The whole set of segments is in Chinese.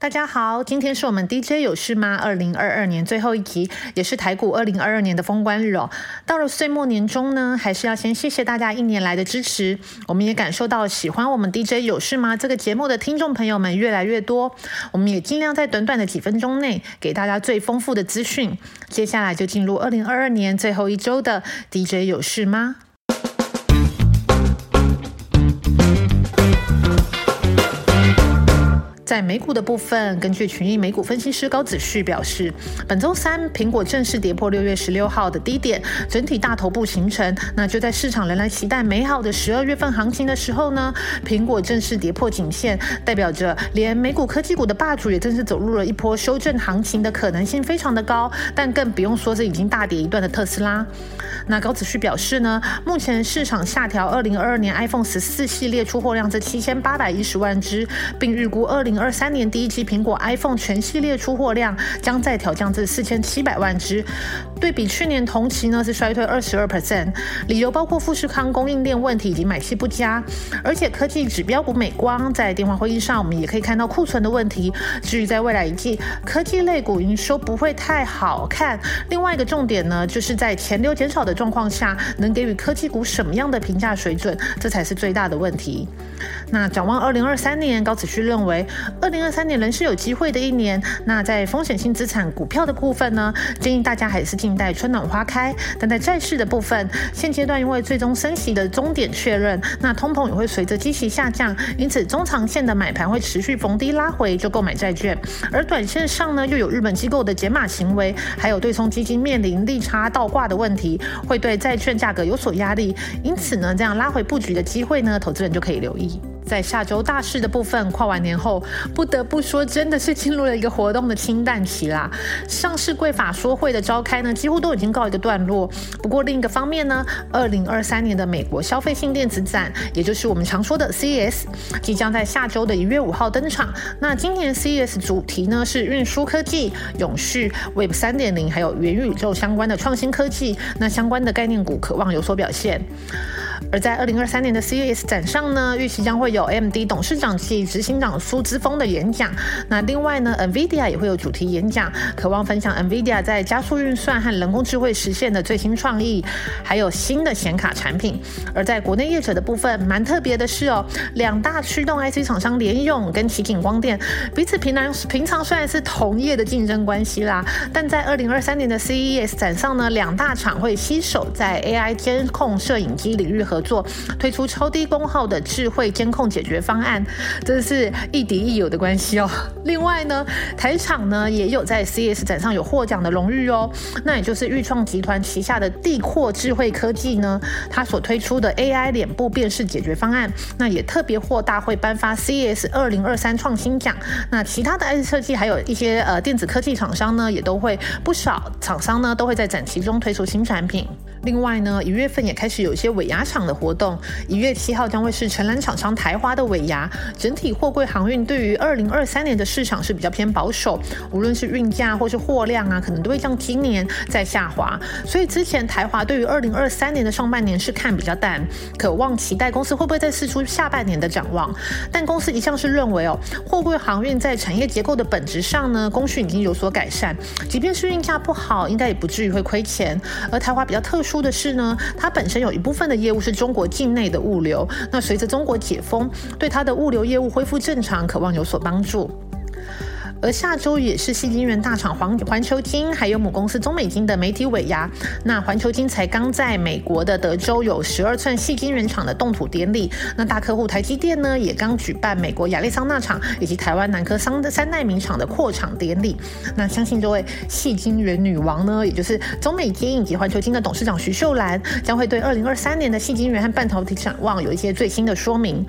大家好，今天是我们 DJ 有事吗？二零二二年最后一集，也是台股二零二二年的封关日哦。到了岁末年终呢，还是要先谢谢大家一年来的支持。我们也感受到喜欢我们 DJ 有事吗这个节目的听众朋友们越来越多。我们也尽量在短短的几分钟内给大家最丰富的资讯。接下来就进入二零二二年最后一周的 DJ 有事吗？在美股的部分，根据群益美股分析师高子旭表示，本周三苹果正式跌破六月十六号的低点，整体大头部形成。那就在市场仍然期待美好的十二月份行情的时候呢，苹果正式跌破颈线，代表着连美股科技股的霸主也正式走入了一波修正行情的可能性非常的高。但更不用说是已经大跌一段的特斯拉。那高子旭表示呢，目前市场下调二零二二年 iPhone 十四系列出货量至七千八百一十万只，并预估二零。二三年第一季苹果 iPhone 全系列出货量将再调降至四千七百万只，对比去年同期呢是衰退二十二 percent，理由包括富士康供应链问题以及买气不佳，而且科技指标股美光在电话会议上我们也可以看到库存的问题。至于在未来一季科技类股营收不会太好看，另外一个重点呢就是在钱流减少的状况下，能给予科技股什么样的评价水准，这才是最大的问题。那展望二零二三年，高子旭认为。二零二三年仍是有机会的一年。那在风险性资产股票的部分呢，建议大家还是静待春暖花开。但在债市的部分，现阶段因为最终升息的终点确认，那通膨也会随着基息下降，因此中长线的买盘会持续逢低拉回，就购买债券。而短线上呢，又有日本机构的解码行为，还有对冲基金面临利差倒挂的问题，会对债券价格有所压力。因此呢，这样拉回布局的机会呢，投资人就可以留意。在下周大事的部分，跨完年后，不得不说，真的是进入了一个活动的清淡期啦。上市贵法说会的召开呢，几乎都已经告一个段落。不过另一个方面呢，二零二三年的美国消费性电子展，也就是我们常说的 CES，即将在下周的一月五号登场。那今年 CES 主题呢是运输科技、永续、Web 三点零，还有元宇宙相关的创新科技。那相关的概念股渴望有所表现。而在二零二三年的 CES 展上呢，预期将会有 MD 董事长及执行长苏之峰的演讲。那另外呢，NVIDIA 也会有主题演讲，渴望分享 NVIDIA 在加速运算和人工智慧实现的最新创意，还有新的显卡产品。而在国内业者的部分，蛮特别的是哦，两大驱动 IC 厂商联用跟奇景光电彼此平常平常虽然是同业的竞争关系啦，但在二零二三年的 CES 展上呢，两大厂会携手在 AI 监控摄影机领域合。作推出超低功耗的智慧监控解决方案，真是亦敌亦友的关系哦。另外呢，台厂呢也有在 CS 展上有获奖的荣誉哦。那也就是裕创集团旗下的地阔智慧科技呢，它所推出的 AI 脸部辨识解决方案，那也特别获大会颁发 CS 二零二三创新奖。那其他的 IC 设计还有一些呃电子科技厂商呢，也都会不少厂商呢都会在展期中推出新产品。另外呢，一月份也开始有一些尾牙厂的活动。一月七号将会是承揽厂商台华的尾牙。整体货柜航运对于二零二三年的市场是比较偏保守，无论是运价或是货量啊，可能都会像今年在下滑。所以之前台华对于二零二三年的上半年是看比较淡，渴望期待公司会不会再试出下半年的展望。但公司一向是认为哦，货柜航运在产业结构的本质上呢，供需已经有所改善，即便是运价不好，应该也不至于会亏钱。而台华比较特殊。出的是呢，它本身有一部分的业务是中国境内的物流，那随着中国解封，对它的物流业务恢复正常，渴望有所帮助。而下周也是细晶圆大厂环环球晶还有母公司中美晶的媒体尾牙。那环球晶才刚在美国的德州有十二寸细晶圆厂的动土典礼。那大客户台积电呢，也刚举办美国亚利桑那厂以及台湾南科三的三代名厂的扩厂典礼。那相信这位细晶圆女王呢，也就是中美晶以及环球晶的董事长徐秀兰，将会对二零二三年的细晶圆和半导体展望有一些最新的说明。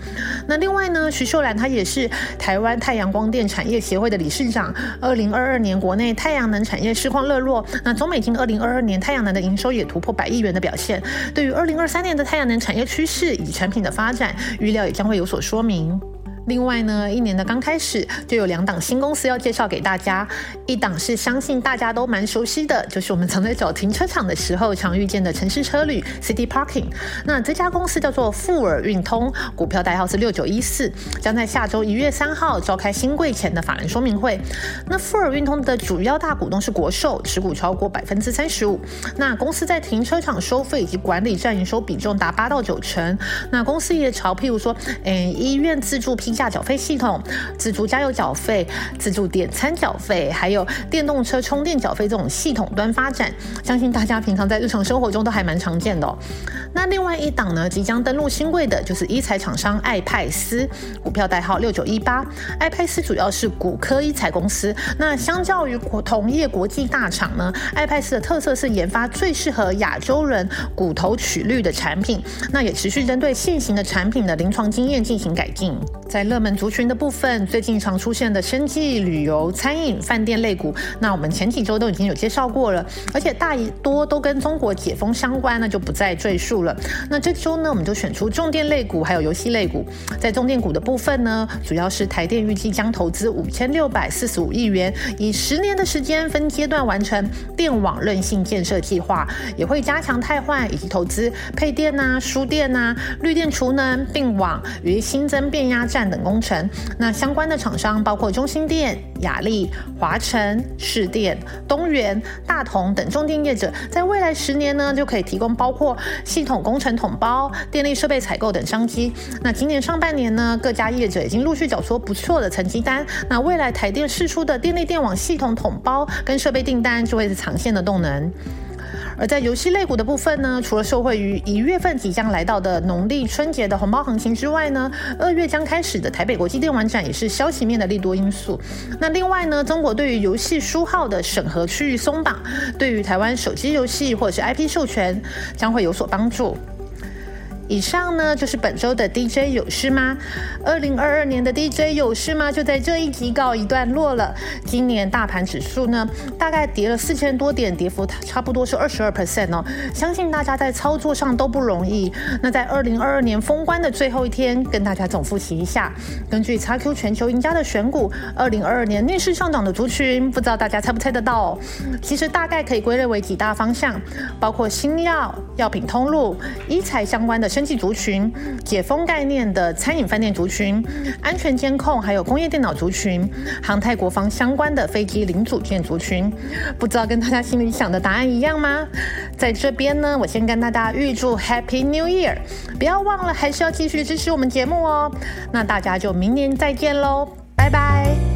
那另外呢，徐秀兰她也是台湾太阳光电产业协会的理事。市场，二零二二年国内太阳能产业市况热络，那中美金二零二二年太阳能的营收也突破百亿元的表现，对于二零二三年的太阳能产业趋势以及产品的发展，预料也将会有所说明。另外呢，一年的刚开始就有两档新公司要介绍给大家，一档是相信大家都蛮熟悉的，就是我们常在找停车场的时候常遇见的城市车旅 City Parking。那这家公司叫做富尔运通，股票代号是六九一四，将在下周一月三号召开新柜前的法人说明会。那富尔运通的主要大股东是国寿，持股超过百分之三十五。那公司在停车场收费以及管理占营收比重达八到九成。那公司也朝譬如说，嗯，医院自助批下缴费系统、自助加油缴费、自助点餐缴费，还有电动车充电缴费这种系统端发展，相信大家平常在日常生活中都还蛮常见的。那另外一档呢，即将登陆新贵的就是医材厂商爱派斯，股票代号六九一八。爱派斯主要是骨科医材公司。那相较于同业国际大厂呢，爱派斯的特色是研发最适合亚洲人骨头取率的产品。那也持续针对现行的产品的临床经验进行改进。在热门族群的部分，最近常出现的生计、旅游、餐饮、饭店类股，那我们前几周都已经有介绍过了，而且大多都跟中国解封相关，那就不再赘述了。那这周呢，我们就选出重电类股，还有游戏类股。在重电股的部分呢，主要是台电预计将投资五千六百四十五亿元，以十年的时间分阶段完成电网韧性建设计划，也会加强汰换以及投资配电呐、输电呐、绿电储能并网与新增变压站。等工程，那相关的厂商包括中心电、雅力、华晨、市电、东元、大同等重电业者，在未来十年呢，就可以提供包括系统工程统包、电力设备采购等商机。那今年上半年呢，各家业者已经陆续缴出不错的成绩单。那未来台电释出的电力电网系统统包跟设备订单，就会是长线的动能。而在游戏类股的部分呢，除了受惠于一月份即将来到的农历春节的红包行情之外呢，二月将开始的台北国际电玩展也是消息面的利多因素。那另外呢，中国对于游戏书号的审核区域松绑，对于台湾手机游戏或者是 IP 授权将会有所帮助。以上呢就是本周的 DJ 有事吗？二零二二年的 DJ 有事吗？就在这一集告一段落了。今年大盘指数呢，大概跌了四千多点，跌幅差不多是二十二 percent 哦。相信大家在操作上都不容易。那在二零二二年封关的最后一天，跟大家总复习一下。根据 XQ 全球赢家的选股，二零二二年逆势上涨的族群，不知道大家猜不猜得到？其实大概可以归类为几大方向，包括新药、药品通路、医材相关的。经济族群、解封概念的餐饮饭店族群、安全监控还有工业电脑族群、航太国防相关的飞机零组件族群，不知道跟大家心里想的答案一样吗？在这边呢，我先跟大家预祝 Happy New Year，不要忘了还是要继续支持我们节目哦。那大家就明年再见喽，拜拜。